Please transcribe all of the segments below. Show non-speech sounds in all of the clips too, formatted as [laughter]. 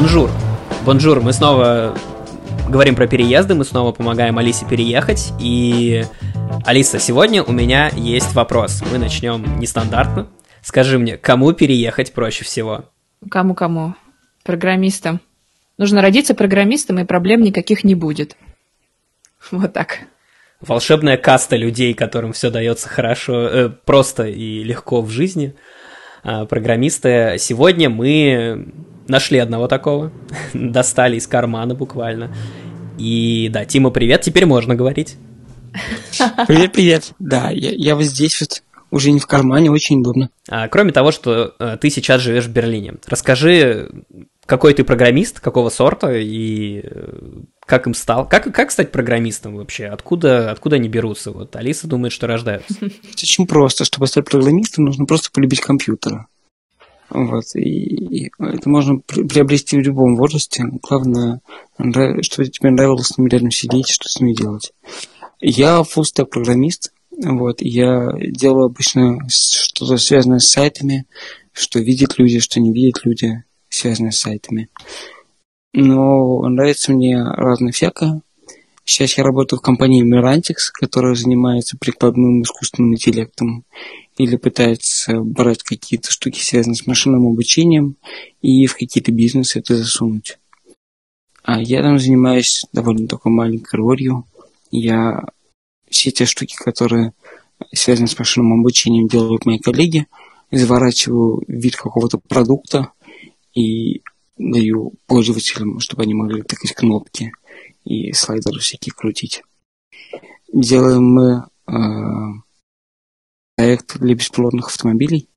Bonjour. Bonjour, мы снова говорим про переезды, мы снова помогаем Алисе переехать. И, Алиса, сегодня у меня есть вопрос. Мы начнем нестандартно. Скажи мне, кому переехать проще всего? Кому-кому? Программистам. Нужно родиться программистом, и проблем никаких не будет. Вот так. Волшебная каста людей, которым все дается хорошо, э, просто и легко в жизни. Э, программисты. Сегодня мы нашли одного такого, [laughs] достали из кармана буквально. И да, Тима, привет, теперь можно говорить. [laughs] Привет, привет. Да, я, я вот здесь вот уже не в кармане, очень удобно. А, кроме того, что э, ты сейчас живешь в Берлине, расскажи, какой ты программист, какого сорта и э, как им стал? Как, как стать программистом вообще? Откуда, откуда они берутся? Вот Алиса думает, что рождаются. Очень просто. Чтобы стать программистом, нужно просто полюбить компьютер. Вот. И, это можно приобрести в любом возрасте. Главное, чтобы тебе нравилось с ними рядом сидеть, что с ними делать. Я full программист. Вот. Я делаю обычно что-то связанное с сайтами, что видят люди, что не видят люди связанные с сайтами. Но нравится мне разное всякое. Сейчас я работаю в компании Mirantix, которая занимается прикладным искусственным интеллектом или пытается брать какие-то штуки, связанные с машинным обучением, и в какие-то бизнесы это засунуть. А я там занимаюсь довольно такой маленькой ролью. Я все те штуки, которые связаны с машинным обучением, делают мои коллеги, заворачиваю вид какого-то продукта, и даю пользователям, чтобы они могли тыкать кнопки и слайдеры всякие крутить. Делаем мы э, проект для беспилотных автомобилей.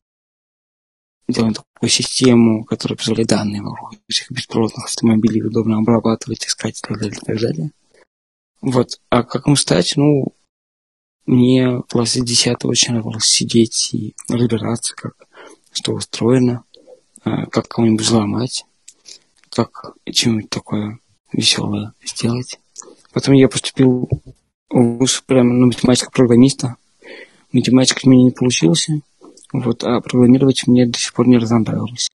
Делаем такую систему, которая позволяет данные вокруг этих беспилотных автомобилей удобно обрабатывать, искать и так далее, и так далее. Вот. А как им стать? Ну, мне в классе 10 очень нравилось сидеть и разбираться, как что устроено. Э, как кого-нибудь взломать, как чем-нибудь такое веселое сделать. Потом я поступил в ВУЗ прямо на. Математика у меня не получился, вот, а программировать мне до сих пор не разонравилось.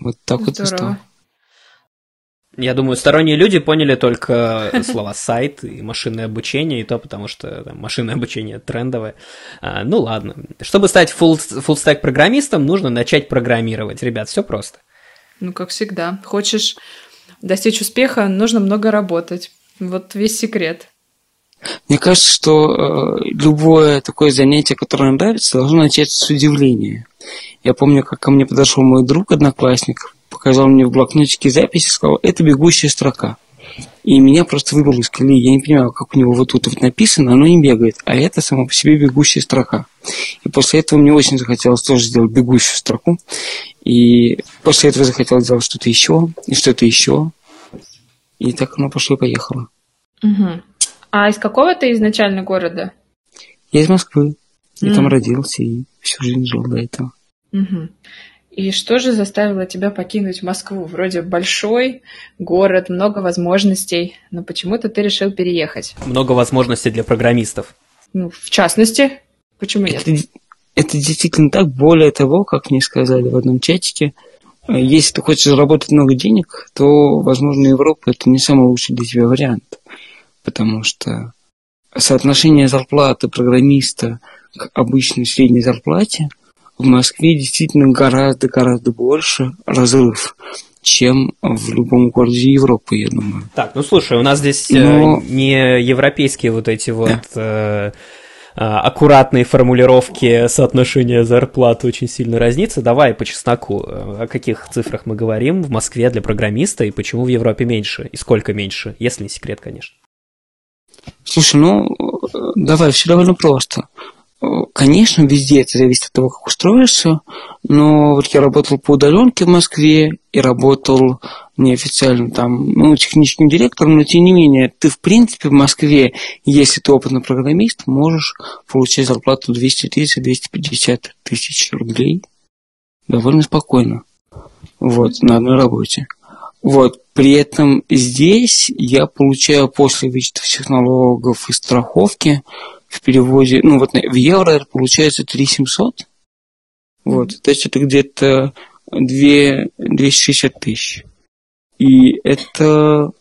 Вот так Здорово. вот и стало. Я думаю, сторонние люди поняли только [laughs] слова сайт и машинное обучение, и то потому что там, машинное обучение трендовое. А, ну ладно. Чтобы стать full, full stack программистом, нужно начать программировать. Ребят, все просто. Ну, как всегда. Хочешь достичь успеха, нужно много работать. Вот весь секрет. Мне кажется, что э, любое такое занятие, которое нравится, должно начаться с удивления. Я помню, как ко мне подошел мой друг, одноклассник, показал мне в блокнотике запись и сказал, это бегущая строка. И меня просто выбрал из колеи. Я не понимаю, как у него вот тут вот написано, оно не бегает. А это само по себе бегущая строка. И после этого мне очень захотелось тоже сделать бегущую строку. И после этого захотелось сделать что-то еще, и что-то еще. И так оно пошло и поехало. Угу. А из какого ты изначально города? Я из Москвы. Я mm. там родился и всю жизнь жил до этого. Угу. И что же заставило тебя покинуть Москву? Вроде большой город, много возможностей, но почему-то ты решил переехать. Много возможностей для программистов. Ну, в частности, почему нет? Это, это действительно так. Более того, как мне сказали в одном чатике, э, если ты хочешь заработать много денег, то, возможно, Европа это не самый лучший для тебя вариант. Потому что соотношение зарплаты программиста к обычной средней зарплате – в Москве действительно гораздо-гораздо больше разрыв, чем в любом городе Европы, я думаю. Так, ну слушай, у нас здесь э, Но... не европейские вот эти вот да. э, а, аккуратные формулировки соотношения зарплат очень сильно разнится. Давай по чесноку, о каких цифрах мы говорим в Москве для программиста и почему в Европе меньше, и сколько меньше, если не секрет, конечно. Слушай, ну давай, все довольно просто. Конечно, везде это зависит от того, как устроишься, но вот я работал по удаленке в Москве и работал неофициально там, ну, техническим директором, но тем не менее, ты в принципе в Москве, если ты опытный программист, можешь получать зарплату 230-250 тысяч рублей довольно спокойно. Вот, на одной работе. Вот, при этом здесь я получаю после вычетов всех налогов и страховки в переводе, ну вот в евро получается 3700. Вот, то есть это где-то 2, 260 тысяч. И это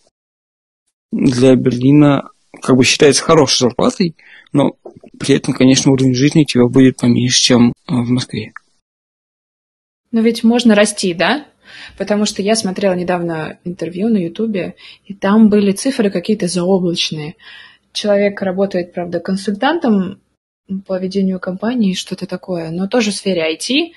для Берлина как бы считается хорошей зарплатой, но при этом, конечно, уровень жизни у тебя будет поменьше, чем в Москве. Но ведь можно расти, да? Потому что я смотрела недавно интервью на Ютубе, и там были цифры какие-то заоблачные. Человек работает, правда, консультантом по ведению компании, что-то такое, но тоже в сфере IT.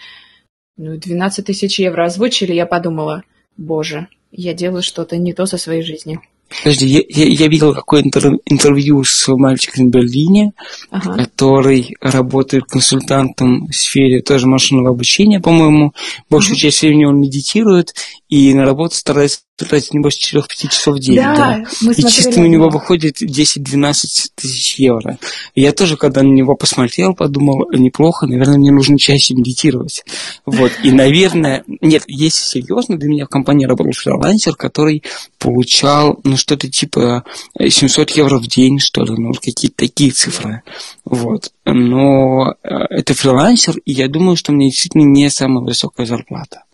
Ну, 12 тысяч евро озвучили, я подумала, боже, я делаю что-то не то со своей жизнью. Подожди, я, я, я видел какое-то интервью с мальчиком в Берлине, ага. который работает консультантом в сфере тоже машинного обучения, по-моему. Большую ага. часть времени он медитирует и на работу старается тратить не больше 4-5 часов в день. Да, да. Мы и чисто у него выходит 10-12 тысяч евро. я тоже, когда на него посмотрел, подумал, неплохо, наверное, мне нужно чаще медитировать. Вот. И, наверное, нет, если серьезно, для меня в компании работал фрилансер, который получал, ну, что-то типа 700 евро в день, что ли, ну, какие-то такие цифры. Вот. Но э, это фрилансер, и я думаю, что мне действительно не самая высокая зарплата.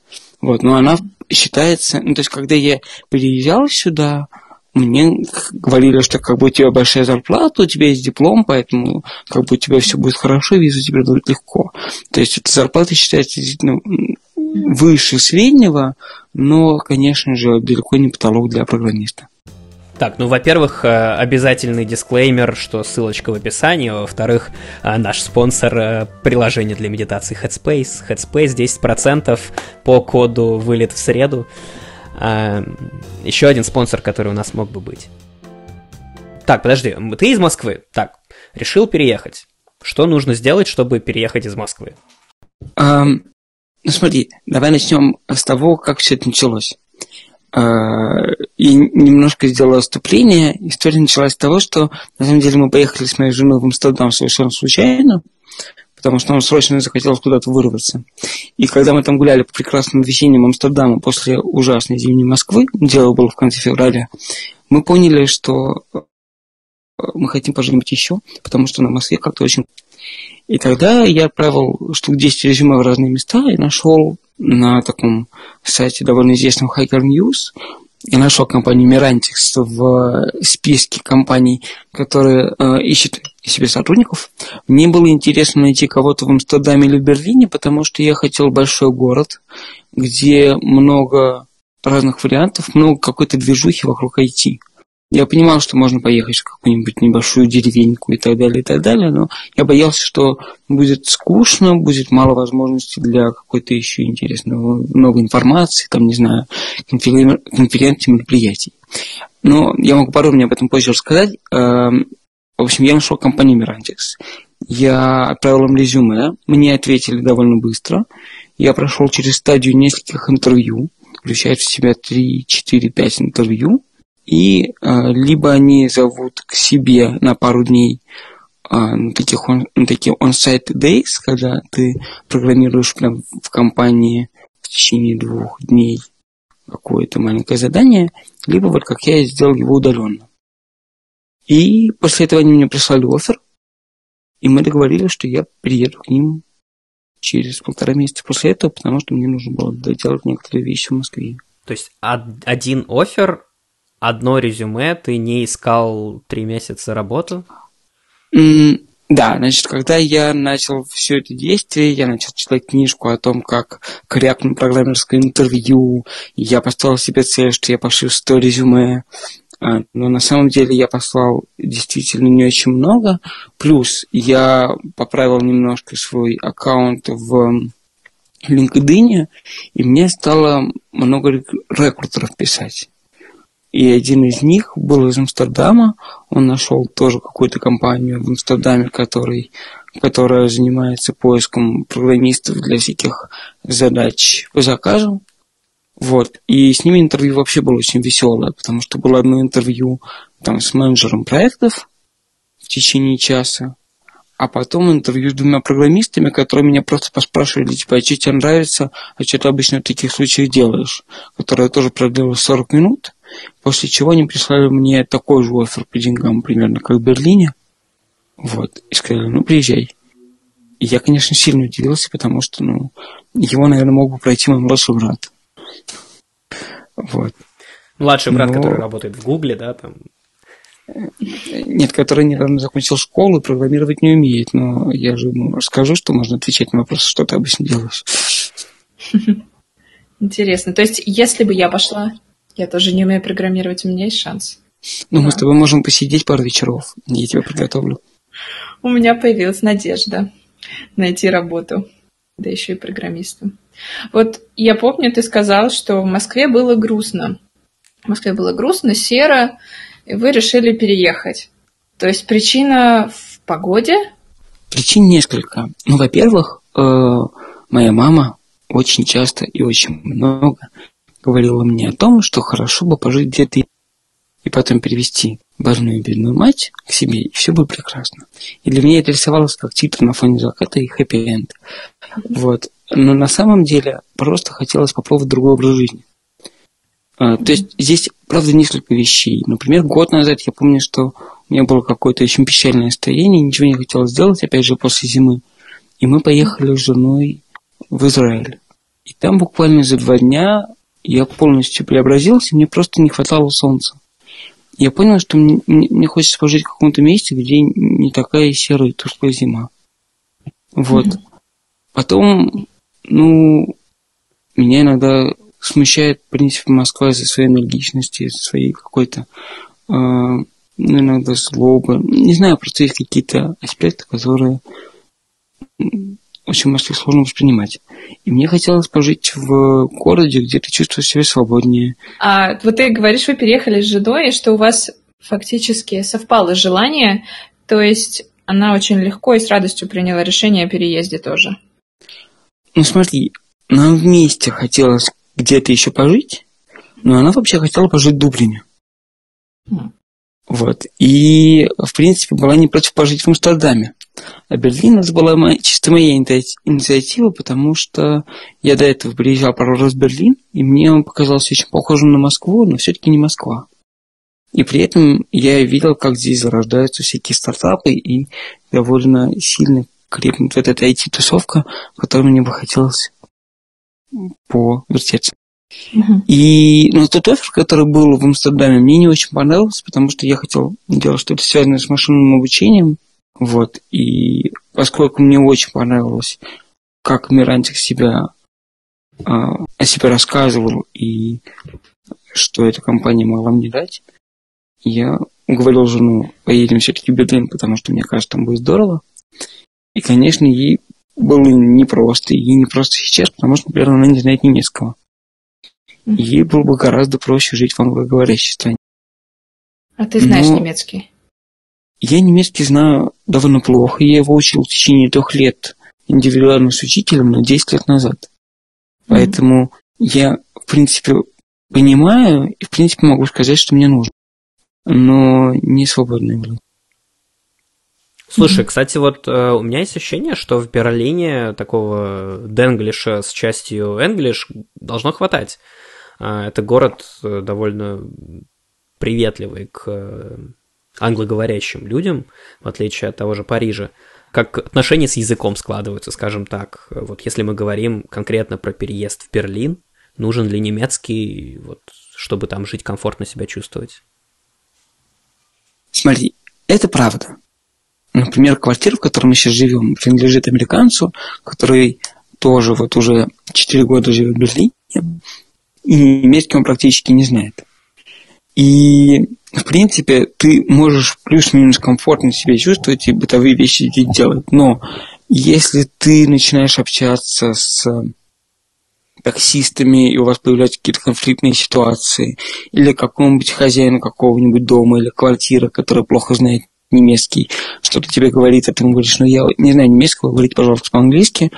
Вот, но она считается, ну, то есть, когда я приезжал сюда, мне говорили, что как бы у тебя большая зарплата, у тебя есть диплом, поэтому как бы у тебя все будет хорошо, визу тебе дадут легко. То есть эта зарплата считается действительно выше среднего, но, конечно же, далеко не потолок для программиста. Так, ну, во-первых, э, обязательный дисклеймер, что ссылочка в описании, во-вторых, э, наш спонсор э, приложение для медитации Headspace. Headspace 10% по коду вылет в среду. Еще один спонсор, который у нас мог бы быть. Так, подожди, ты из Москвы? Так, решил переехать. Что нужно сделать, чтобы переехать из Москвы? Um, ну смотри, давай начнем с того, как все это началось. А, и немножко сделала отступление. История началась с того, что на самом деле мы поехали с моей женой в Амстердам совершенно случайно, потому что нам срочно захотелось куда-то вырваться. И когда мы там гуляли по прекрасным весенним Амстердаму после ужасной зимней Москвы, дело было в конце февраля, мы поняли, что э, мы хотим пожить еще, потому что на Москве как-то очень... И тогда я отправил штук 10 резюме в разные места и нашел на таком сайте довольно известном Hacker News. Я нашел компанию Mirantix в списке компаний, которые э, ищут себе сотрудников. Мне было интересно найти кого-то в Амстердаме или в Берлине, потому что я хотел большой город, где много разных вариантов, много какой-то движухи вокруг IT. Я понимал, что можно поехать в какую-нибудь небольшую деревеньку и так далее, и так далее, но я боялся, что будет скучно, будет мало возможностей для какой-то еще интересного, новой информации, там, не знаю, конференций, мероприятий. Но я могу подробнее об этом позже рассказать. Эм, в общем, я нашел компанию Mirantix. Я отправил им резюме, мне ответили довольно быстро. Я прошел через стадию нескольких интервью, включает в себя 3, 4, 5 интервью и а, либо они зовут к себе на пару дней а, на таких он, на такие on-site days, когда ты программируешь прям в компании в течение двух дней какое-то маленькое задание, либо вот как я сделал его удаленно. И после этого они мне прислали офер, и мы договорились, что я приеду к ним через полтора месяца после этого, потому что мне нужно было доделать некоторые вещи в Москве. То есть один офер одно резюме, ты не искал три месяца работу? Mm, да, значит, когда я начал все это действие, я начал читать книжку о том, как корректно программерское интервью, я поставил себе цель, что я пошлю 100 резюме, а, но на самом деле я послал действительно не очень много. Плюс я поправил немножко свой аккаунт в LinkedIn, и мне стало много рекрутеров писать. И один из них был из Амстердама. Он нашел тоже какую-то компанию в Амстердаме, который, которая занимается поиском программистов для всяких задач по заказу. Вот. И с ними интервью вообще было очень веселое, потому что было одно интервью там, с менеджером проектов в течение часа, а потом интервью с двумя программистами, которые меня просто поспрашивали, типа, а что тебе нравится, а что ты обычно в таких случаях делаешь, которое тоже продлилось 40 минут, После чего они прислали мне такой же офер по деньгам, примерно как в Берлине. Вот. И сказали, ну, приезжай. И я, конечно, сильно удивился, потому что, ну, его, наверное, мог бы пройти мой младший брат. Вот. Младший брат, но... который работает в Гугле, да, там. Нет, который недавно закончил школу, программировать не умеет, но я же ему расскажу, что можно отвечать на вопрос, что ты обычно делаешь. Интересно. То есть, если бы я пошла, я тоже не умею программировать, у меня есть шанс. Ну, да. мы с тобой можем посидеть пару вечеров, я тебя подготовлю. У меня появилась надежда найти работу, да еще и программистом. Вот я помню, ты сказал, что в Москве было грустно. В Москве было грустно, серо, и вы решили переехать. То есть причина в погоде? Причин несколько. Ну, во-первых, э, моя мама очень часто и очень много говорила мне о том, что хорошо бы пожить где-то и потом перевести больную бедную мать к себе, и все будет прекрасно. И для меня это рисовалось как титр на фоне заката и хэппи-энд. Вот. Но на самом деле просто хотелось попробовать другой образ жизни. А, то есть здесь, правда, несколько вещей. Например, год назад я помню, что у меня было какое-то очень печальное настроение, ничего не хотелось сделать, опять же, после зимы. И мы поехали с женой в Израиль. И там буквально за два дня я полностью преобразился, мне просто не хватало солнца. Я понял, что мне, мне хочется пожить в каком-то месте, где не такая серая тусклая зима. Вот. Mm-hmm. Потом, ну, меня иногда смущает, в принципе, Москва из-за своей энергичности, из-за своей какой-то, э, ну, иногда злобы. Не знаю, просто есть какие-то аспекты, которые очень Москве сложно воспринимать. И мне хотелось пожить в городе, где ты чувствуешь себя свободнее. А вот ты говоришь, вы переехали с женой, и что у вас фактически совпало желание, то есть она очень легко и с радостью приняла решение о переезде тоже. Ну смотри, нам вместе хотелось где-то еще пожить, но она вообще хотела пожить в Дублине. Mm. Вот. И, в принципе, была не против пожить в Амстердаме. А Берлин это была моя, чисто моя инициатива, потому что я до этого приезжал пару раз в Берлин, и мне он показался очень похожим на Москву, но все-таки не Москва. И при этом я видел, как здесь зарождаются всякие стартапы, и довольно сильно крепнет вот эта IT-тусовка, которой мне бы хотелось повертеться. И ну, тот офер, который был в Амстердаме, мне не очень понравился, потому что я хотел делать что-то связанное с машинным обучением, вот, и поскольку мне очень понравилось, как Мирантик себя а, о себе рассказывал и что эта компания могла мне дать, я уговорил жену, поедем все-таки в Берлин, потому что мне кажется, там будет здорово. И, конечно, ей было непросто, ей не просто сейчас, потому что, например, она не знает немецкого. Ей было бы гораздо проще жить в англоговорящей стране. А ты знаешь Но... немецкий? Я немецкий знаю довольно плохо. Я его учил в течение трех лет индивидуально с учителем, но 10 лет назад. Поэтому mm-hmm. я, в принципе, понимаю и, в принципе, могу сказать, что мне нужно. Но не свободный был. Слушай, mm-hmm. кстати, вот э, у меня есть ощущение, что в Берлине такого денглиша с частью энглиш должно хватать. Э, это город э, довольно приветливый к э, англоговорящим людям, в отличие от того же Парижа, как отношения с языком складываются, скажем так. Вот если мы говорим конкретно про переезд в Берлин, нужен ли немецкий, вот, чтобы там жить комфортно себя чувствовать? Смотри, это правда. Например, квартира, в которой мы сейчас живем, принадлежит американцу, который тоже вот уже 4 года живет в Берлине, и немецкий он практически не знает. И в принципе, ты можешь плюс-минус комфортно себя чувствовать и бытовые вещи делать. Но если ты начинаешь общаться с таксистами, и у вас появляются какие-то конфликтные ситуации, или какому-нибудь хозяину какого-нибудь дома или квартиры, который плохо знает немецкий, что-то тебе говорит, а ты ему говоришь, ну я не знаю немецкого, говорить, пожалуйста, по-английски,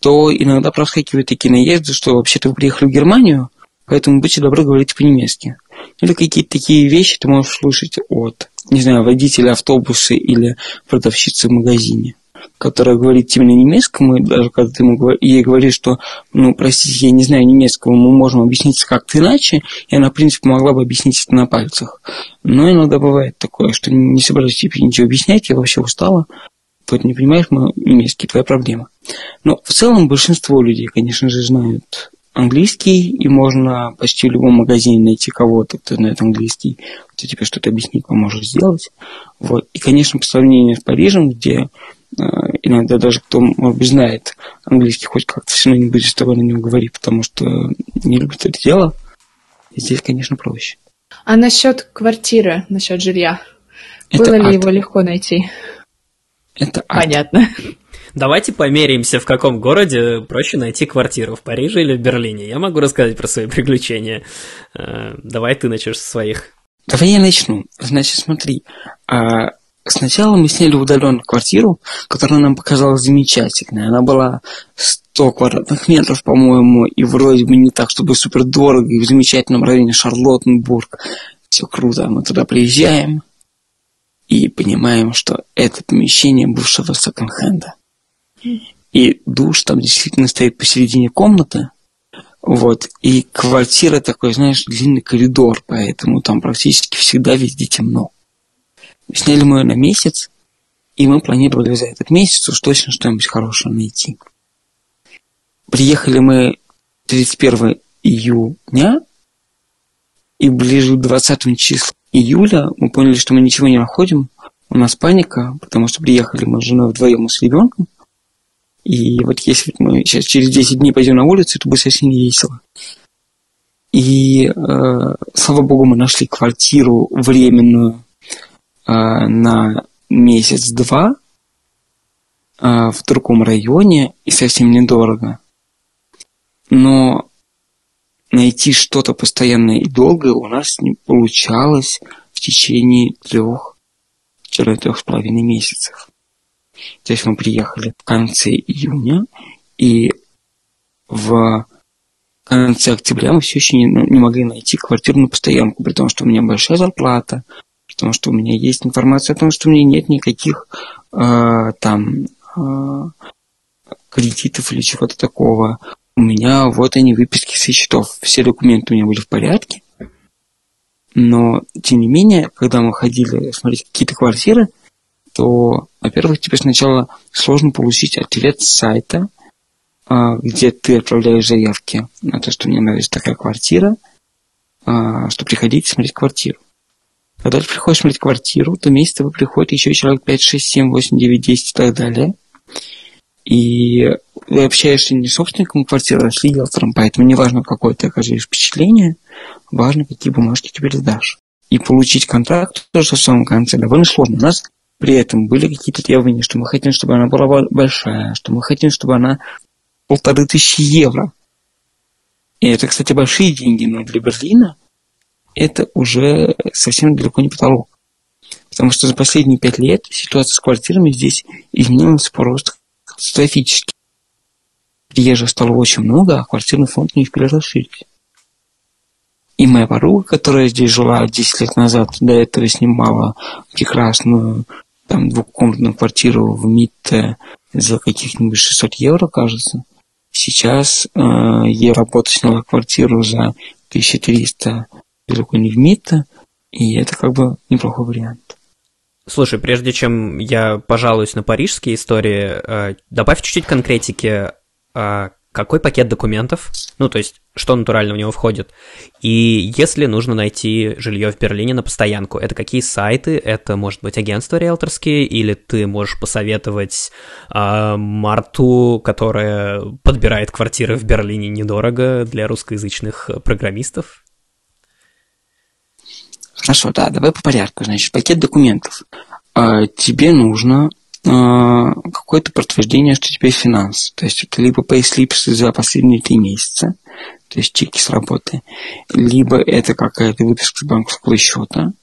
то иногда проскакивают такие наезды, что вообще-то вы приехали в Германию, поэтому будьте добры говорить по-немецки. Или какие-то такие вещи ты можешь слышать от, не знаю, водителя автобуса или продавщицы в магазине которая говорит тебе на немецком, и даже когда ты ему, ей говоришь, что, ну, простите, я не знаю немецкого, мы можем объяснить как-то иначе, и она, в принципе, могла бы объяснить это на пальцах. Но иногда бывает такое, что не собираюсь тебе ничего объяснять, я вообще устала, вот не понимаешь, мы немецкий, твоя проблема. Но в целом большинство людей, конечно же, знают английский, и можно почти в любом магазине найти кого-то, кто знает английский, кто тебе что-то объяснит, поможет сделать. Вот. И, конечно, по сравнению с Парижем, где э, иногда даже кто, может быть, знает английский хоть как-то, все равно не будет с тобой на нем говорить, потому что не любит это дело, здесь, конечно, проще. А насчет квартиры, насчет жилья? Это Было ад. ли его легко найти? Это ад. Понятно. Давайте померяемся, в каком городе проще найти квартиру, в Париже или в Берлине. Я могу рассказать про свои [laughs] приключения. Э, давай ты начнешь со своих. Давай я начну. Значит, смотри. А, сначала мы сняли удаленную квартиру, которая нам показалась замечательной. Она была 100 квадратных метров, по-моему, и вроде бы не так, чтобы супер дорого, и в замечательном районе Шарлоттенбург. Все круто. Мы туда приезжаем и понимаем, что это помещение бывшего секонд-хенда. И душ там действительно стоит посередине комнаты. Вот. И квартира такой, знаешь, длинный коридор, поэтому там практически всегда везде темно. Сняли мы ее на месяц, и мы планировали за этот месяц уж точно что-нибудь хорошее найти. Приехали мы 31 июня, и ближе к 20 числу июля мы поняли, что мы ничего не находим. У нас паника, потому что приехали мы с женой вдвоем и с ребенком. И вот если мы сейчас через 10 дней пойдем на улицу, это будет совсем не весело. И, э, слава богу, мы нашли квартиру временную э, на месяц-два э, в другом районе и совсем недорого. Но найти что-то постоянное и долгое у нас не получалось в течение трех-трех с половиной месяцев. То есть мы приехали в конце июня, и в конце октября мы все еще не, ну, не могли найти квартиру на постоянку, при том, что у меня большая зарплата, при том, что у меня есть информация о том, что у меня нет никаких э, там э, кредитов или чего-то такого. У меня вот они выписки со счетов. Все документы у меня были в порядке. Но, тем не менее, когда мы ходили смотреть какие-то квартиры, то, во-первых, тебе сначала сложно получить ответ с сайта, а, где ты отправляешь заявки на то, что мне нравится такая квартира, а, что приходите смотреть квартиру. Когда ты приходишь смотреть квартиру, то вместе тобой приходит еще человек 5, 6, 7, 8, 9, 10 и так далее. И вы общаешься не с собственником квартиры, а с риэлтором, поэтому неважно, какое ты оказываешь впечатление, важно, какие бумажки тебе сдашь. И получить контракт тоже в самом конце довольно сложно. У нас при этом были какие-то требования, что мы хотим, чтобы она была большая, что мы хотим, чтобы она полторы тысячи евро. И это, кстати, большие деньги, но для Берлина это уже совсем далеко не потолок. Потому что за последние пять лет ситуация с квартирами здесь изменилась просто катастрофически. Приезжих стало очень много, а квартирный фонд не успели расширить. И моя подруга, которая здесь жила 10 лет назад, до этого снимала прекрасную там двухкомнатную квартиру в МИТ за каких-нибудь 600 евро, кажется. Сейчас э, ей работа сняла квартиру за 1300 далеко не в МИТ, и это как бы неплохой вариант. Слушай, прежде чем я пожалуюсь на парижские истории, э, добавь чуть-чуть конкретики. Э, какой пакет документов, ну, то есть, что натурально в него входит. И если нужно найти жилье в Берлине на постоянку, это какие сайты? Это, может быть, агентства риэлторские, или ты можешь посоветовать э, Марту, которая подбирает квартиры в Берлине недорого для русскоязычных программистов? Хорошо, да, давай по порядку. Значит, пакет документов. Э, тебе нужно а, какое-то подтверждение, что есть финансы. То есть это либо payslips за последние три месяца, то есть чеки с работы, либо это какая-то выписка с банковского счета.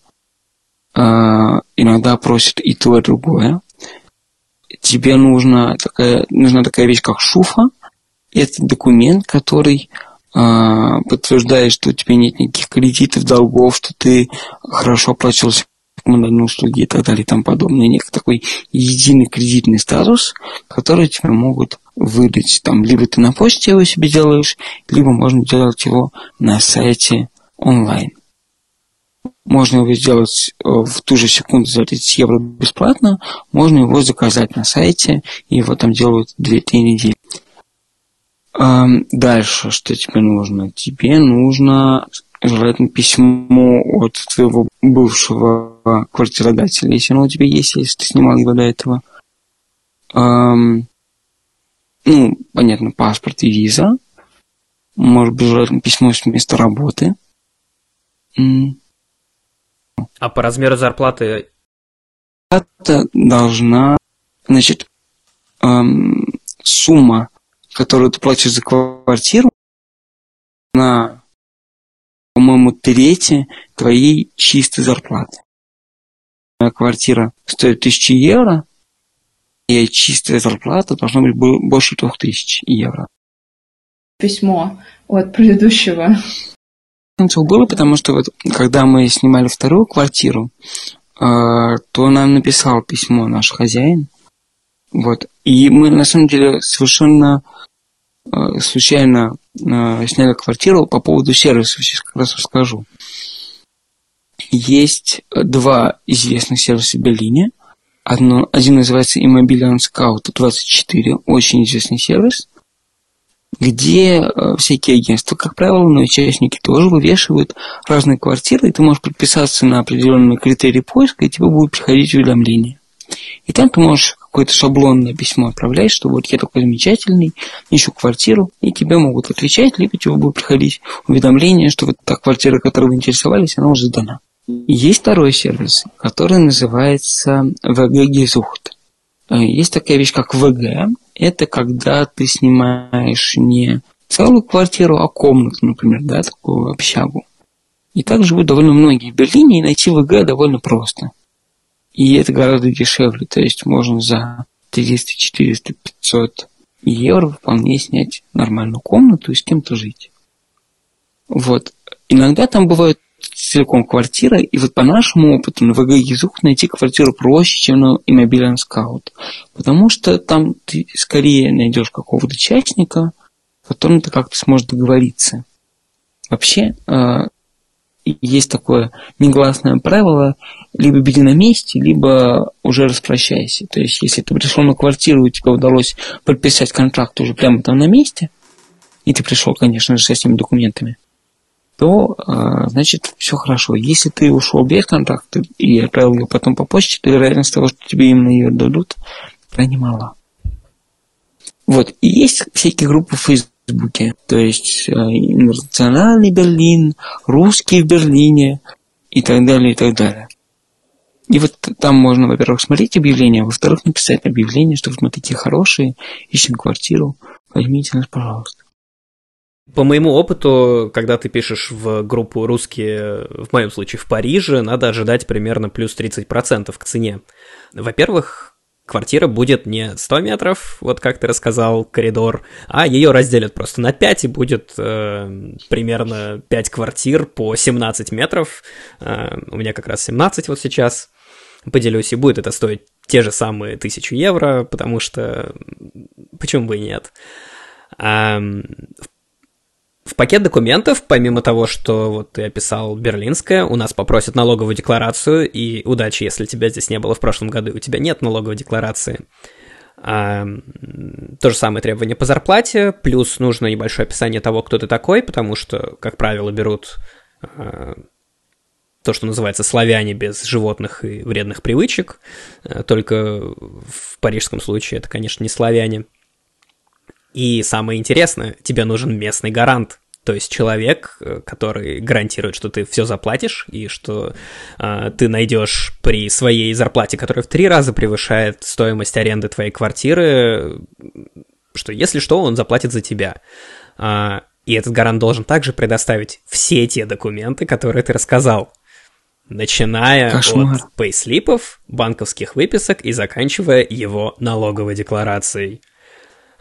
Uh, иногда просят и то, и другое. Тебе нужна такая, нужна такая вещь, как шуфа. Это документ, который uh, подтверждает, что у тебя нет никаких кредитов, долгов, что ты хорошо оплачивался коммунальные услуги и так далее и тому подобное. Некий такой единый кредитный статус, который тебе могут выдать. Там либо ты на почте его себе делаешь, либо можно делать его на сайте онлайн. Можно его сделать э, в ту же секунду за 30 евро бесплатно, можно его заказать на сайте, и его там делают 2-3 недели. Эм, дальше, что тебе нужно? Тебе нужно желательно письмо от твоего бывшего квартиродателя, если оно у тебя есть, если ты снимал его до этого. Ну, понятно, паспорт и виза. Может быть, желательно письмо с места работы. А по размеру зарплаты? Это должна, значит, эм, сумма, которую ты платишь за квартиру, на, по-моему, трети твоей чистой зарплаты. Моя квартира стоит 1000 евро, и чистая зарплата должна быть больше 2000 евро. Письмо от предыдущего было, потому что вот когда мы снимали вторую квартиру, э, то нам написал письмо наш хозяин. Вот. И мы на самом деле совершенно э, случайно э, сняли квартиру по поводу сервиса, сейчас как раз расскажу. Есть два известных сервиса в Берлине. Одно, один называется Immobilian Scout 24, очень известный сервис где э, всякие агентства, как правило, но участники тоже вывешивают разные квартиры, и ты можешь подписаться на определенные критерии поиска, и тебе будут приходить уведомления. И там ты можешь какое-то шаблонное письмо отправлять, что вот я такой замечательный, ищу квартиру, и тебе могут отвечать, либо тебе будут приходить уведомления, что вот та квартира, которой вы интересовались, она уже сдана. Есть второй сервис, который называется VG Gesucht. Э, есть такая вещь, как ВГ. Это когда ты снимаешь не целую квартиру, а комнату, например, да, такую общагу. И так живут довольно многие в Берлине, и найти ВГ довольно просто. И это гораздо дешевле, то есть можно за 300, 400, 500 евро вполне снять нормальную комнату и с кем-то жить. Вот. Иногда там бывают целиком квартира, и вот по нашему опыту на Язук найти квартиру проще, чем на Immobilian Scout, потому что там ты скорее найдешь какого-то частника, которым ты как-то сможешь договориться. Вообще, э, есть такое негласное правило, либо беги на месте, либо уже распрощайся. То есть, если ты пришел на квартиру, и тебе удалось подписать контракт уже прямо там на месте, и ты пришел, конечно же, с этими документами, то, а, значит, все хорошо. Если ты ушел без контакта и отправил ее потом по почте, то вероятность того, что тебе именно ее дадут, крайне мала. Вот. И есть всякие группы в Фейсбуке, то есть а, национальный Берлин, русский в Берлине и так далее, и так далее. И вот там можно, во-первых, смотреть объявления, а во-вторых, написать объявление, что вот мы такие хорошие, ищем квартиру, возьмите нас, пожалуйста. По моему опыту, когда ты пишешь в группу русские, в моем случае в Париже, надо ожидать примерно плюс 30% к цене. Во-первых, квартира будет не 100 метров, вот как ты рассказал, коридор, а ее разделят просто на 5 и будет э, примерно 5 квартир по 17 метров. Э, у меня как раз 17 вот сейчас. Поделюсь, и будет это стоить те же самые 1000 евро, потому что почему бы и нет. В в пакет документов, помимо того, что вот ты описал берлинское, у нас попросят налоговую декларацию, и удачи, если тебя здесь не было в прошлом году, у тебя нет налоговой декларации. А, то же самое требование по зарплате, плюс нужно небольшое описание того, кто ты такой, потому что, как правило, берут а, то, что называется славяне без животных и вредных привычек, а, только в парижском случае это, конечно, не славяне. И самое интересное, тебе нужен местный гарант. То есть человек, э, который гарантирует, что ты все заплатишь и что э, ты найдешь при своей зарплате, которая в три раза превышает стоимость аренды твоей квартиры, что если что, он заплатит за тебя. А, и этот гарант должен также предоставить все те документы, которые ты рассказал. Начиная Кошмар. от пейслипов, банковских выписок и заканчивая его налоговой декларацией.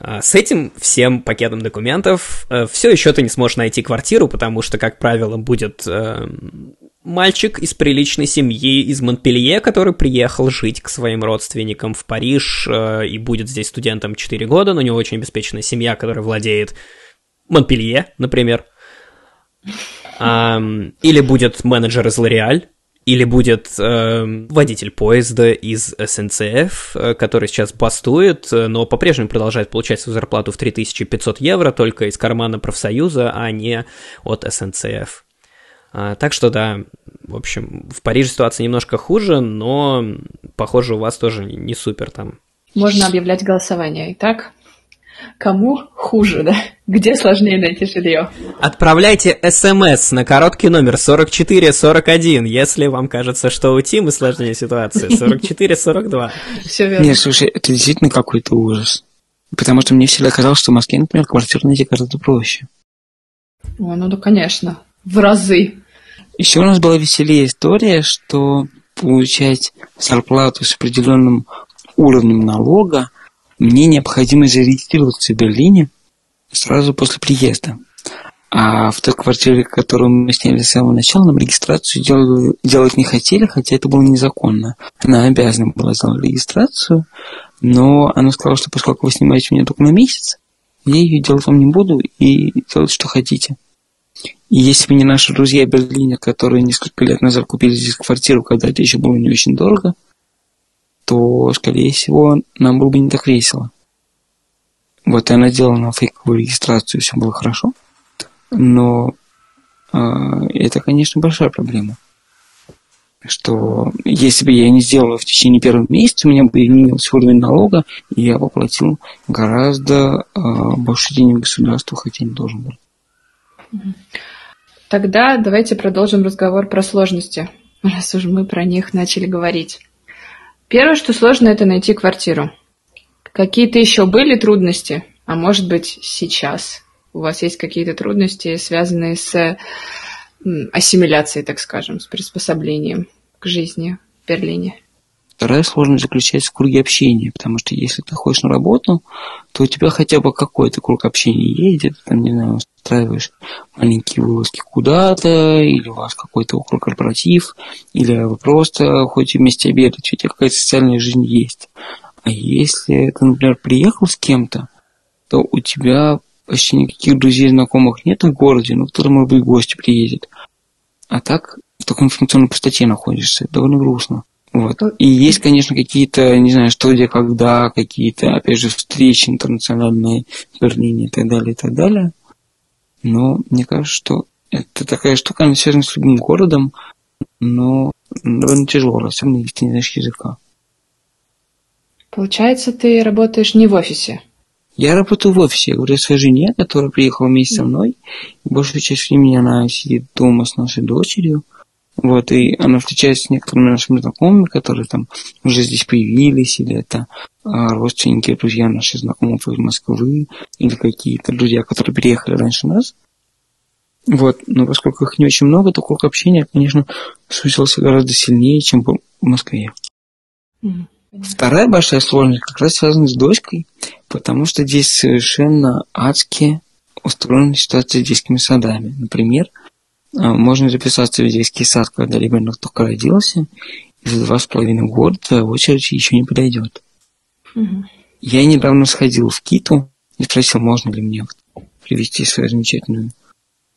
А, с этим всем пакетом документов э, все еще ты не сможешь найти квартиру, потому что, как правило, будет э, мальчик из приличной семьи из Монпелье, который приехал жить к своим родственникам в Париж э, и будет здесь студентом 4 года, но у него очень обеспеченная семья, которая владеет Монпелье, например. Или будет менеджер из Лореаль, или будет э, водитель поезда из СНЦФ, э, который сейчас бастует, э, но по-прежнему продолжает получать свою зарплату в 3500 евро только из кармана профсоюза, а не от СНЦФ. А, так что да, в общем, в Париже ситуация немножко хуже, но, похоже, у вас тоже не супер там. Можно объявлять голосование. Итак, Кому хуже, да? Где сложнее найти жилье? Отправляйте смс на короткий номер 4441, если вам кажется, что у Тимы сложнее ситуация. [laughs] 4442. Все верно. Нет, слушай, это действительно какой-то ужас. Потому что мне всегда казалось, что в Москве, например, квартиру найти гораздо проще. О, ну да, конечно. В разы. Еще у нас была веселее история, что получать зарплату с определенным уровнем налога мне необходимо зарегистрироваться в Берлине сразу после приезда. А в той квартире, которую мы сняли с самого начала, нам регистрацию делали, делать не хотели, хотя это было незаконно. Она обязана была сделать регистрацию, но она сказала, что поскольку вы снимаете меня только на месяц, я ее делать вам не буду и делать, что хотите. И если бы не наши друзья в Берлине, которые несколько лет назад купили здесь квартиру, когда это еще было не очень дорого, то, скорее всего, нам было бы не так весело. Вот она делала на фейковую регистрацию, все было хорошо. Но э, это, конечно, большая проблема. Что если бы я не сделала в течение первого месяца, у меня бы изменился уровень налога, и я бы платил гораздо э, больше денег государству, хотя не должен был. Тогда давайте продолжим разговор про сложности, раз уж мы про них начали говорить. Первое, что сложно, это найти квартиру. Какие-то еще были трудности? А может быть, сейчас у вас есть какие-то трудности, связанные с ассимиляцией, так скажем, с приспособлением к жизни в Берлине? Вторая сложность заключается в круге общения, потому что если ты ходишь на работу, то у тебя хотя бы какой-то круг общения ты там, не знаю, устраиваешь маленькие вылазки куда-то, или у вас какой-то около корпоратив, или вы просто ходите вместе обедать, у тебя какая-то социальная жизнь есть. А если ты, например, приехал с кем-то, то у тебя почти никаких друзей, знакомых нет в городе, ну, кто-то, может быть, гости приедет. А так в такой информационной пустоте находишься. довольно грустно. Вот. И есть, конечно, какие-то, не знаю, что, где, когда, какие-то, опять же, встречи интернациональные Берлине и так далее, и так далее. Но мне кажется, что это такая штука, она связана с любым городом, но довольно тяжело, особенно если ты не знаешь языка. Получается, ты работаешь не в офисе? Я работаю в офисе. Я говорю своей жене, которая приехала вместе со мной. Большую часть времени она сидит дома с нашей дочерью. Вот, и она встречается с некоторыми нашими знакомыми, которые там уже здесь появились, или это а, родственники, друзья наши знакомые из Москвы, или какие-то друзья, которые приехали раньше нас. Вот, но поскольку их не очень много, то круг общения, конечно, сузился гораздо сильнее, чем в Москве. Mm-hmm. Вторая большая сложность как раз связана с дочкой, потому что здесь совершенно адски устроена ситуация с детскими садами. Например, можно записаться в детский сад, когда ребенок только родился, и за два с половиной года твоя очередь еще не подойдет. Угу. Я недавно сходил в Киту и спросил, можно ли мне привести свою замечательную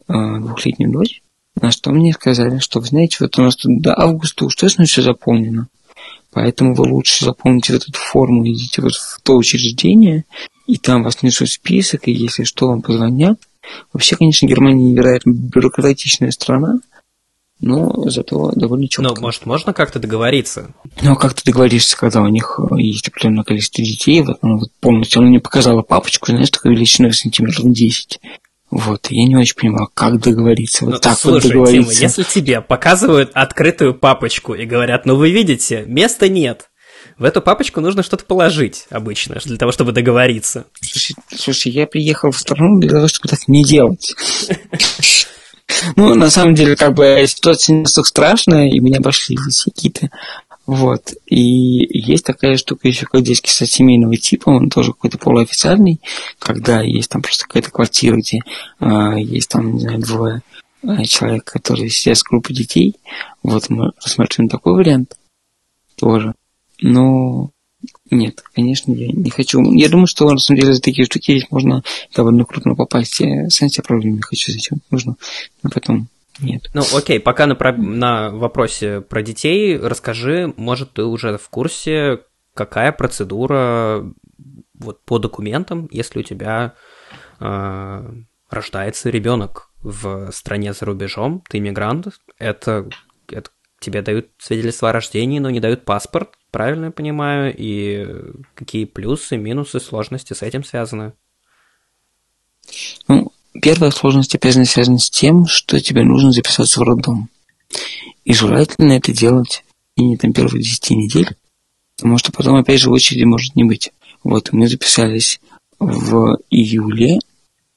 э, двухлетнюю дочь. На что мне сказали, что, вы знаете, вот у нас тут до августа уж точно все заполнено. Поэтому вы лучше заполните вот эту форму, идите вот в то учреждение, и там вас несут список, и если что, вам позвонят. Вообще, конечно, Германия невероятно бюрократичная страна, но зато довольно четко. Но, может, можно как-то договориться? Ну, а как ты договоришься, когда у них э, есть определенное количество детей, вот, ну, вот полностью, она мне показала папочку, знаешь, такой величиной сантиметров 10. Вот, я не очень понимаю, как договориться. Вот ну, так слушай, вот договориться. Тима, если тебе показывают открытую папочку и говорят, ну вы видите, места нет, в эту папочку нужно что-то положить обычно, для того, чтобы договориться. Слушай, слушай я приехал в страну для того, чтобы так не делать. Ну, на самом деле, как бы ситуация не настолько страшная, и меня обошли какие-то. Вот. И есть такая штука еще, как детский сад семейного типа, он тоже какой-то полуофициальный, когда есть там просто какая-то квартира, где э, есть там, не знаю, двое э, человек, которые сидят с группой детей. Вот мы рассматриваем такой вариант тоже. Но нет, конечно, я не хочу. Я думаю, что на самом деле за такие штуки здесь можно довольно крупно попасть. Я сам себе проблем не хочу, зачем нужно. Но потом нет. Ну, окей, пока на, на вопросе про детей расскажи, может, ты уже в курсе, какая процедура вот по документам, если у тебя э, рождается ребенок в стране за рубежом, ты иммигрант, это, это тебе дают свидетельство о рождении, но не дают паспорт, правильно я понимаю, и какие плюсы, минусы, сложности с этим связаны? Ну, первая сложность опять же связана с тем, что тебе нужно записаться в роддом. И желательно это делать и не там первые 10 недель, потому что потом опять же очереди может не быть. Вот, мы записались в июле,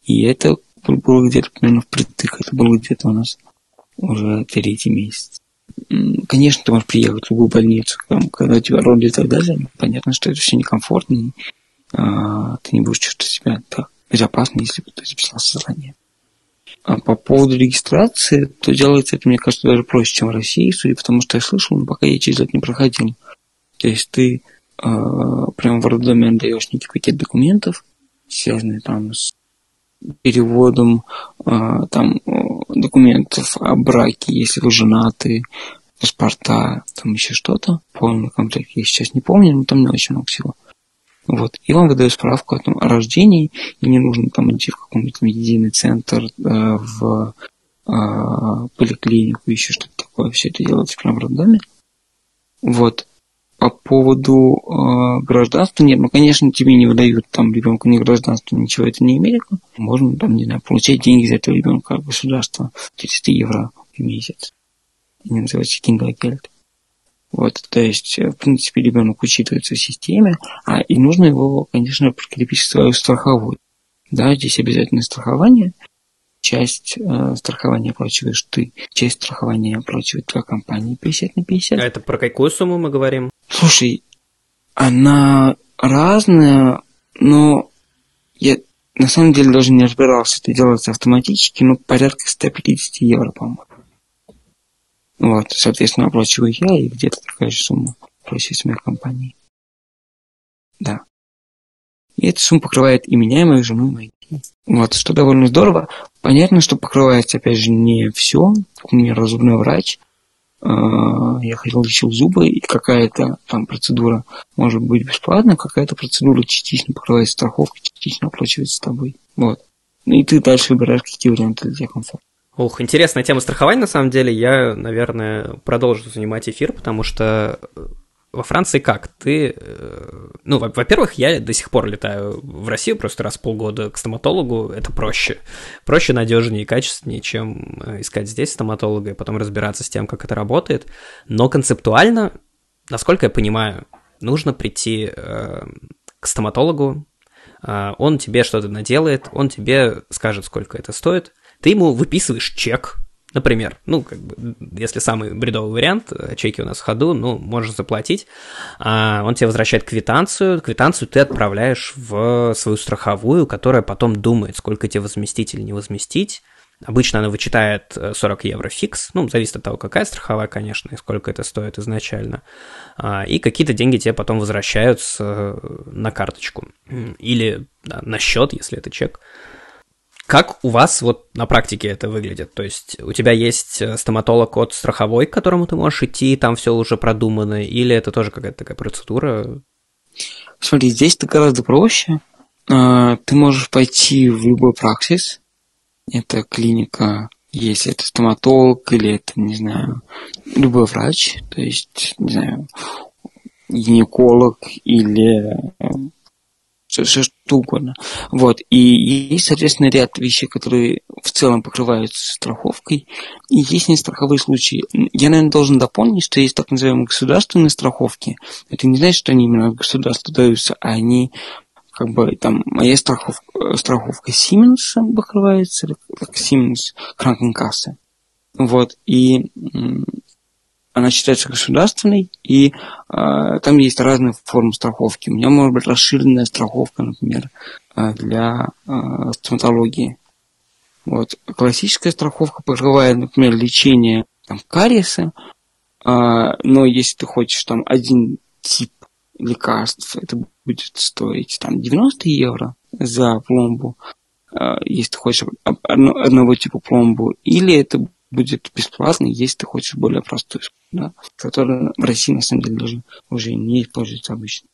и это было где-то примерно впритык, это было где-то у нас уже третий месяц. Конечно, ты можешь приехать в любую больницу, там, когда у тебя роды и так далее. Понятно, что это все некомфортно, и а, ты не будешь чувствовать себя так безопасно, если бы ты записался заранее. А по поводу регистрации, то делается это, мне кажется, даже проще, чем в России, судя по тому, что я слышал, но пока я через это не проходил. То есть ты э, прямо в роддоме отдаешь некий пакет документов, связанные там с переводом э, там документов о браке, если вы женаты, паспорта, там еще что-то. Полный комплект я сейчас не помню, но там не очень много всего. Вот. И вам выдают справку о, том, о рождении, и не нужно там идти в какой-нибудь единый центр, э, в э, поликлинику, еще что-то такое. Все это делается прямо в роддоме. Вот. По поводу э, гражданства, нет, ну, конечно, тебе не выдают там ребенку ни гражданство, ничего, это не Америка. Можно там, не знаю, получать деньги за этого ребенка от государства, 300 евро в месяц. Не называется киндергельд. Вот, то есть, э, в принципе, ребенок учитывается в системе, а и нужно его, конечно, прикрепить к свою страховую. Да, здесь обязательно страхование. Часть э, страхования оплачиваешь ты, часть страхования оплачивает твоя компания 50 на 50. А это про какую сумму мы говорим? Слушай, она разная, но я на самом деле даже не разбирался, это делается автоматически, но порядка 150 евро, по-моему. Вот, соответственно, оплачиваю я и где-то такая же сумма просит моей компании. Да. И эта сумма покрывает и меня, и мою жену, и мои детей. Вот, что довольно здорово. Понятно, что покрывается, опять же, не все. У меня разумный врач. А, я ходил, лечил зубы, и какая-то там процедура может быть бесплатна, какая-то процедура частично покрывается страховкой, частично оплачивается тобой. Вот. Ну и ты дальше выбираешь, какие варианты для тебя комфортны. Ух, интересная тема страхования, на самом деле. Я, наверное, продолжу занимать эфир, потому что во Франции как? Ты, э, ну, во-первых, я до сих пор летаю в Россию просто раз в полгода к стоматологу, это проще. Проще, надежнее и качественнее, чем э, искать здесь стоматолога и потом разбираться с тем, как это работает. Но концептуально, насколько я понимаю, нужно прийти к стоматологу, он тебе что-то наделает, он тебе скажет, сколько это стоит, ты ему выписываешь чек, Например, ну, как бы, если самый бредовый вариант, э, чеки у нас в ходу, ну, можешь заплатить, а он тебе возвращает квитанцию, квитанцию ты отправляешь в свою страховую, которая потом думает, сколько тебе возместить или не возместить. Обычно она вычитает 40 э, евро фикс, ну, зависит от того, какая страховая, конечно, и сколько это стоит изначально. А, и какие-то деньги тебе потом возвращаются э, на карточку или на счет, если это чек. Как у вас вот на практике это выглядит? То есть у тебя есть э, стоматолог от страховой, к которому ты можешь идти, там все уже продумано, или это тоже какая-то такая процедура? Смотри, здесь это гораздо проще. А, ты можешь пойти в любой праксис. Это клиника, если это стоматолог или это, не знаю, любой врач. То есть, не знаю, гинеколог или э, все, все что угодно. Вот. И есть, соответственно, ряд вещей, которые в целом покрываются страховкой, и есть нестраховые случаи. Я, наверное, должен дополнить, что есть так называемые государственные страховки. Это не значит, что они именно от государства даются, а они как бы там моя страховка, страховка Siemens покрывается, как Siemens Krankenkasse. Вот, и она считается государственной, и э, там есть разные формы страховки. У меня может быть расширенная страховка, например, э, для э, стоматологии. Вот. Классическая страховка покрывает, например, лечение там, кариеса, э, но если ты хочешь там один тип лекарств, это будет стоить там 90 евро за пломбу, э, если ты хочешь одного типа пломбу, или это будет бесплатный, если ты хочешь более простой, да, который в России на самом деле даже уже не используется обычно.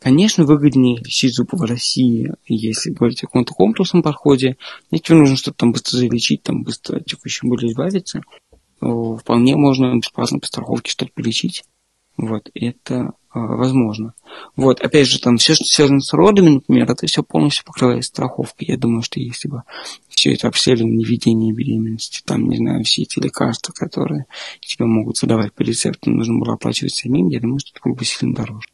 Конечно, выгоднее лечить зубы в России, если говорить о каком-то комплексном подходе. Если нужно что-то там быстро залечить, там быстро от текущей боли избавиться, вполне можно бесплатно по страховке что-то полечить. Вот, это а, возможно. Вот, опять же, там все, что связано с родами, например, это все полностью покрывает страховкой. Я думаю, что если бы все это обследование ведение беременности, там, не знаю, все эти лекарства, которые тебе могут задавать по рецепту, нужно было оплачивать самим, я думаю, что это было бы сильно дороже.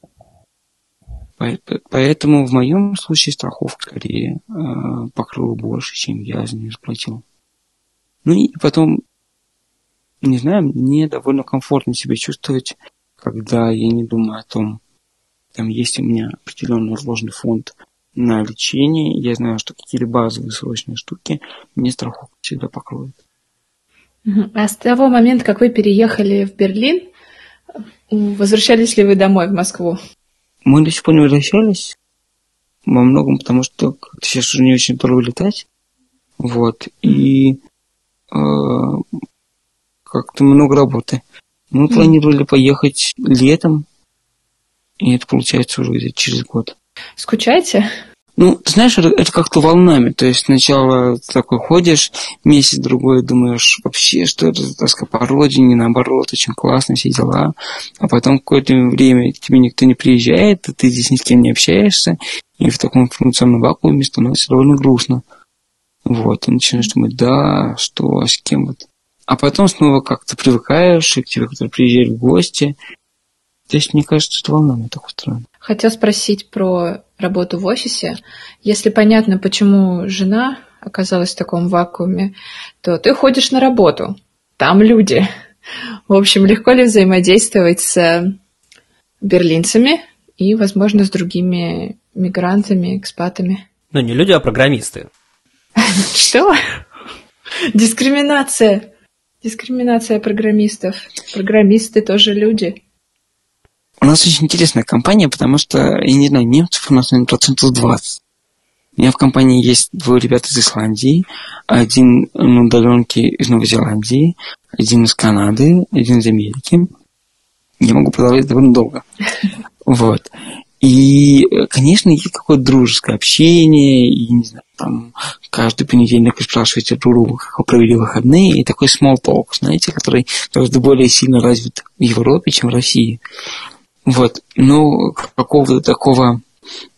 Поэтому в моем случае страховка скорее э, покрыла больше, чем я за нее заплатил. Ну и потом, не знаю, мне довольно комфортно себя чувствовать когда я не думаю о том, там есть у меня определенный сложный фонд на лечение, я знаю, что какие-то базовые срочные штуки мне страховка всегда покроет. А с того момента, как вы переехали в Берлин, возвращались ли вы домой в Москву? Мы до сих пор не возвращались. Во многом, потому что сейчас уже не очень дорого летать. Вот. И э, как-то много работы. Мы планировали поехать летом, и это получается уже где-то через год. Скучаете? Ну, ты знаешь, это, как-то волнами. То есть сначала ты такой ходишь, месяц-другой думаешь, вообще, что это за тоска по родине, наоборот, очень классно, все дела. А потом какое-то время к тебе никто не приезжает, и ты здесь ни с кем не общаешься, и в таком информационном вакууме становится довольно грустно. Вот, и начинаешь думать, да, что, а с кем вот а потом снова как-то привыкаешь, и к тебе кто-то приезжает в гости. То есть, мне кажется, это волнами так устроено. Хотел спросить про работу в офисе. Если понятно, почему жена оказалась в таком вакууме, то ты ходишь на работу. Там люди. В общем, легко ли взаимодействовать с берлинцами и, возможно, с другими мигрантами, экспатами? Ну, не люди, а программисты. [laughs] Что? Дискриминация. Дискриминация программистов. Программисты тоже люди. У нас очень интересная компания, потому что, я не знаю, немцев у нас, наверное, процентов 20. У меня в компании есть двое ребят из Исландии, один на удаленке из Новой Зеландии, один из Канады, один из Америки. Я могу продолжать довольно долго. [laughs] Вот. И, конечно, есть какое-то дружеское общение, и, не знаю, там, каждый понедельник вы спрашиваете друг друга, как вы провели выходные, и такой small talk, знаете, который гораздо более сильно развит в Европе, чем в России. Вот. Но какого-то такого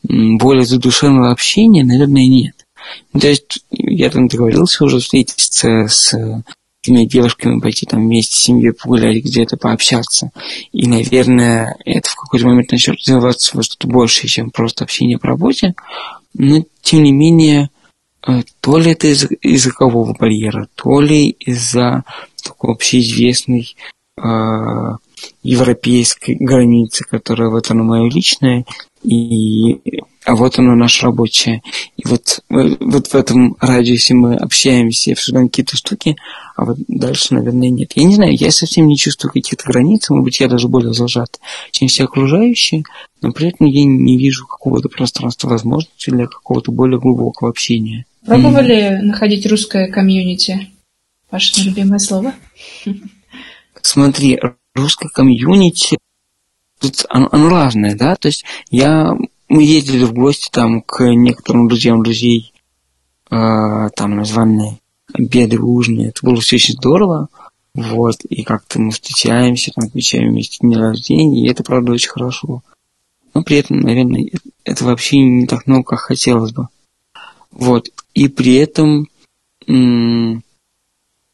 более задушевного общения, наверное, нет. То есть я там договорился уже встретиться с этими девушками пойти там вместе с семьей погулять где-то, пообщаться. И, наверное, это в какой-то момент начнет развиваться во что-то большее, чем просто общение по работе. Но, тем не менее, э, то ли это из- языкового барьера, то ли из-за такой общеизвестной э, европейской границы, которая вот она моя личная, и а вот оно наше рабочее. И вот, вот в этом радиусе мы общаемся и обсуждаем какие-то штуки, а вот дальше, наверное, нет. Я не знаю, я совсем не чувствую каких-то границ, может быть, я даже более зажат, чем все окружающие, но при этом я не вижу какого-то пространства возможности для какого-то более глубокого общения. Пробовали mm. находить русское комьюнити? Ваше любимое слово? Смотри, русское комьюнити, тут оно, оно разное, да, то есть я мы ездили в гости там к некоторым друзьям друзей, э, там названные обеды, ужины. Это было все очень здорово. Вот, и как-то мы встречаемся, там, отмечаем вместе дни рождения, и это, правда, очень хорошо. Но при этом, наверное, это вообще не так много, как хотелось бы. Вот, и при этом м-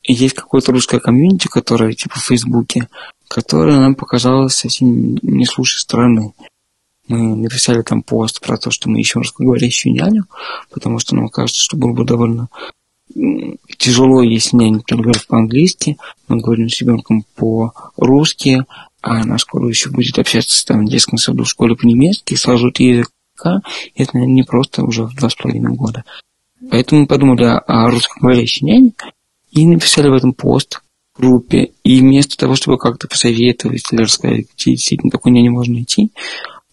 есть какое-то русское комьюнити, которое, типа, в Фейсбуке, которое нам показалось совсем не с лучшей стороны мы написали там пост про то, что мы ищем русскоговорящую няню, потому что нам кажется, что было бы довольно тяжело, если няня например, говорит по-английски, мы говорим с ребенком по-русски, а она скоро еще будет общаться там, в детском саду, в школе по-немецки, сложить языка, и это, наверное, не просто уже в два с половиной года. Поэтому мы подумали о, русскоговорящей няне и написали в этом пост в группе. И вместо того, чтобы как-то посоветовать или рассказать, где действительно такой няне можно найти,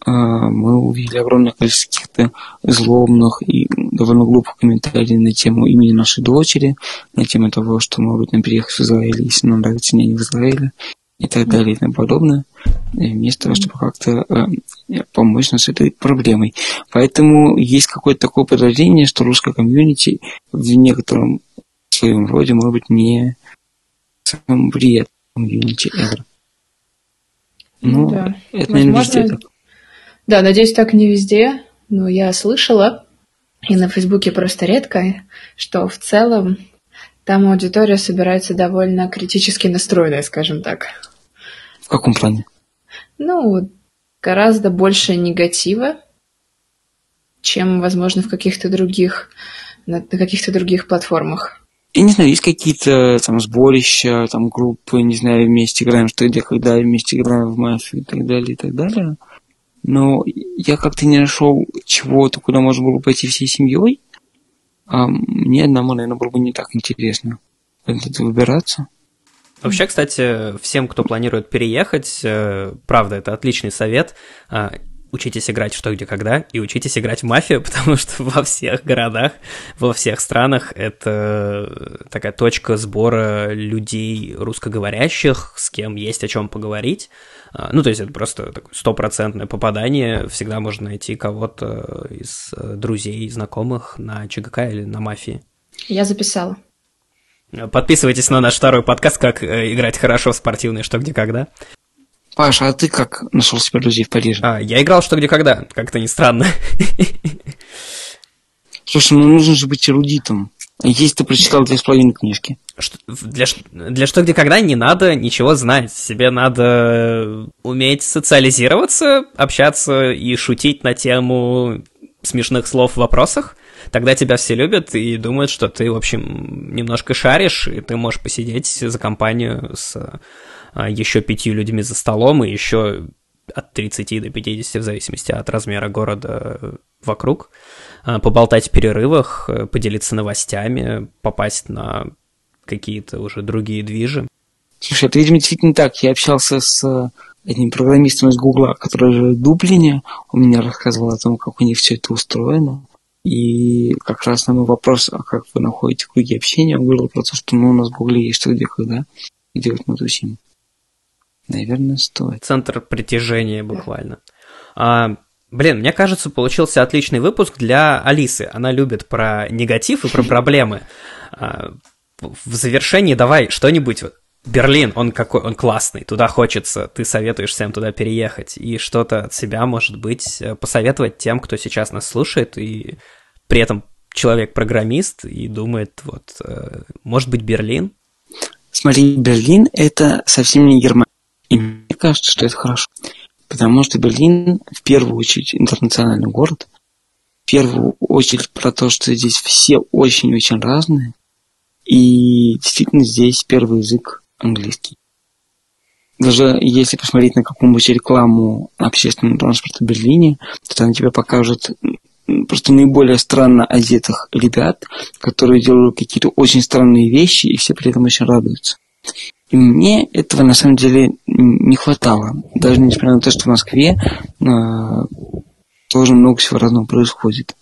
мы увидели огромное количество каких-то злобных и довольно глупый комментарий на тему имени нашей дочери, на тему того, что, может быть, нам переехать в Израиль, если нам нравится не в Израиле, и так далее и тому подобное, вместо того, чтобы как-то э, помочь нам с этой проблемой. Поэтому есть какое-то такое подозрение, что русская комьюнити в некотором своем роде может быть не самым приятным комьюнити ever. Ну, да. это, наверное, Возможно... везде так. Да, надеюсь, так не везде, но я слышала, и на Фейсбуке просто редко, что в целом там аудитория собирается довольно критически настроенная, скажем так. В каком плане? Ну, гораздо больше негатива, чем, возможно, в каких-то других, на, на каких-то других платформах. Я не знаю, есть какие-то там сборища, там группы, не знаю, вместе играем, что где, когда вместе играем в мафию и так далее, и так далее. Но я как-то не нашел чего-то, куда можно было пойти всей семьей. А мне одному, наверное, было бы не так интересно это выбираться. Вообще, кстати, всем, кто планирует переехать, э, правда, это отличный совет. А, учитесь играть что, где, когда, и учитесь играть в мафию, [laughs] потому что во всех городах, во всех странах это такая точка сбора людей русскоговорящих, с кем есть о чем поговорить. А, ну, то есть это просто стопроцентное попадание. Всегда можно найти кого-то из э, друзей, знакомых на ЧГК или на мафии. Я записала. Подписывайтесь на наш второй подкаст «Как э, играть хорошо в спортивные что, где, когда». Паша, а ты как нашел себе друзей в Париже? А, я играл что где когда, как-то не странно. [laughs] Слушай, ну нужно же быть эрудитом. Если ты прочитал две с половиной книжки. Что, для, для что где когда не надо ничего знать. Себе надо уметь социализироваться, общаться и шутить на тему смешных слов в вопросах. Тогда тебя все любят и думают, что ты, в общем, немножко шаришь, и ты можешь посидеть за компанию с а, еще пятью людьми за столом и еще от 30 до 50, в зависимости от размера города вокруг, а, поболтать в перерывах, э, поделиться новостями, попасть на какие-то уже другие движи. Слушай, это, видимо, действительно так. Я общался с одним программистом из Гугла, который живет в Дублине. Он мне рассказывал о том, как у них все это устроено. И как раз на мой вопрос, а как вы находите круги общения, он говорил про то, что ну, у нас в Гугле есть что где когда, где вот мы тусим. Наверное, стоит. Центр притяжения буквально. А, блин, мне кажется, получился отличный выпуск для Алисы. Она любит про негатив и про проблемы. А, в завершении давай что-нибудь. Берлин, он какой, он классный, туда хочется, ты советуешь всем туда переехать, и что-то от себя, может быть, посоветовать тем, кто сейчас нас слушает, и при этом человек-программист и думает, вот, э, может быть, Берлин? Смотри, Берлин — это совсем не Германия. И мне кажется, что это хорошо. Потому что Берлин в первую очередь интернациональный город. В первую очередь про то, что здесь все очень-очень разные. И действительно здесь первый язык английский. Даже если посмотреть на какую-нибудь рекламу общественного транспорта в Берлине, то там тебе покажут просто наиболее странно одетых ребят, которые делают какие-то очень странные вещи, и все при этом очень радуются. И мне этого на самом деле не хватало. Даже несмотря на то, что в Москве э, тоже много всего разного происходит.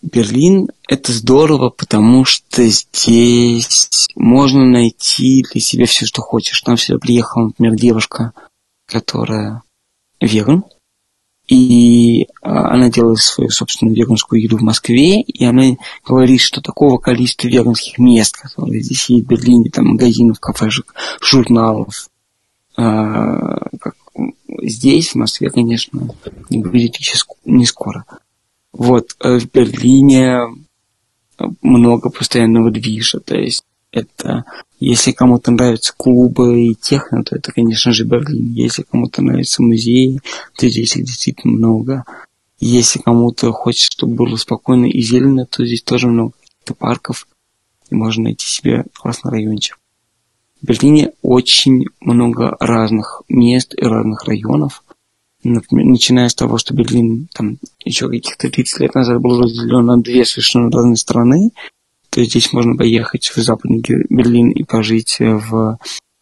Берлин – это здорово, потому что здесь можно найти для себя все, что хочешь. Там сюда приехала, например, девушка, которая веган, и а, она делает свою собственную веганскую еду в Москве, и она говорит, что такого количества веганских мест, которые здесь есть в Берлине, там магазинов, кафешек, журналов, а, как здесь, в Москве, конечно, не будет еще не скоро. Вот, э, в Берлине много постоянного движа, то есть это если кому-то нравятся клубы и техно, то это, конечно же, Берлин. Если кому-то нравятся музеи, то здесь их действительно много. Если кому-то хочется, чтобы было спокойно и зелено, то здесь тоже много парков, и можно найти себе классный райончик. В Берлине очень много разных мест и разных районов. Например, начиная с того, что Берлин там еще каких-то 30 лет назад был разделен на две совершенно разные страны, то здесь можно поехать в Западный Берлин и пожить в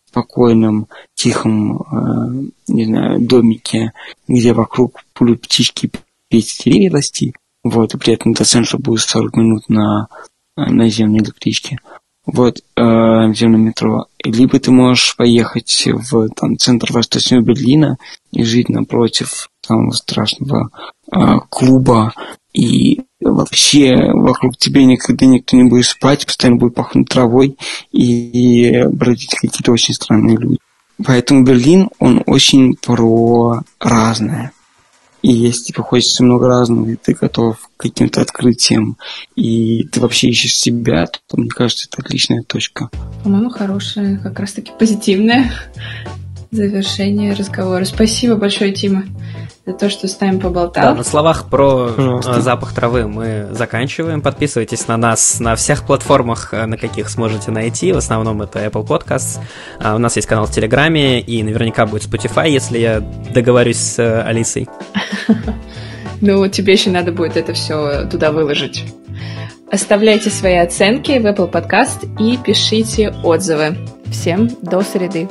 спокойном, тихом, э, не знаю, домике, где вокруг будут птички петь, деревья расти. Вот, и при этом до центра будет 40 минут на наземной электричке. Вот, э, наземном метро. Либо ты можешь поехать в там, центр Восточного Берлина и жить напротив самого страшного э, клуба и вообще вокруг тебя никогда никто не будет спать, постоянно будет пахнуть травой и бродить какие-то очень странные люди. Поэтому Берлин, он очень про разное. И если тебе хочется много разного, и ты готов к каким-то открытиям, и ты вообще ищешь себя, то, мне кажется, это отличная точка. По-моему, хорошая, как раз-таки позитивное завершение разговора. Спасибо большое, Тима за то, что с нами поболтал. Да, на словах про Пожалуйста. запах травы мы заканчиваем. Подписывайтесь на нас на всех платформах, э, на каких сможете найти. В основном это Apple Podcasts. А, у нас есть канал в Телеграме, и наверняка будет Spotify, если я договорюсь с э, Алисой. [laughs] Ну, тебе еще надо будет это все туда выложить. Оставляйте свои оценки в Apple Podcast и пишите отзывы. Всем до среды.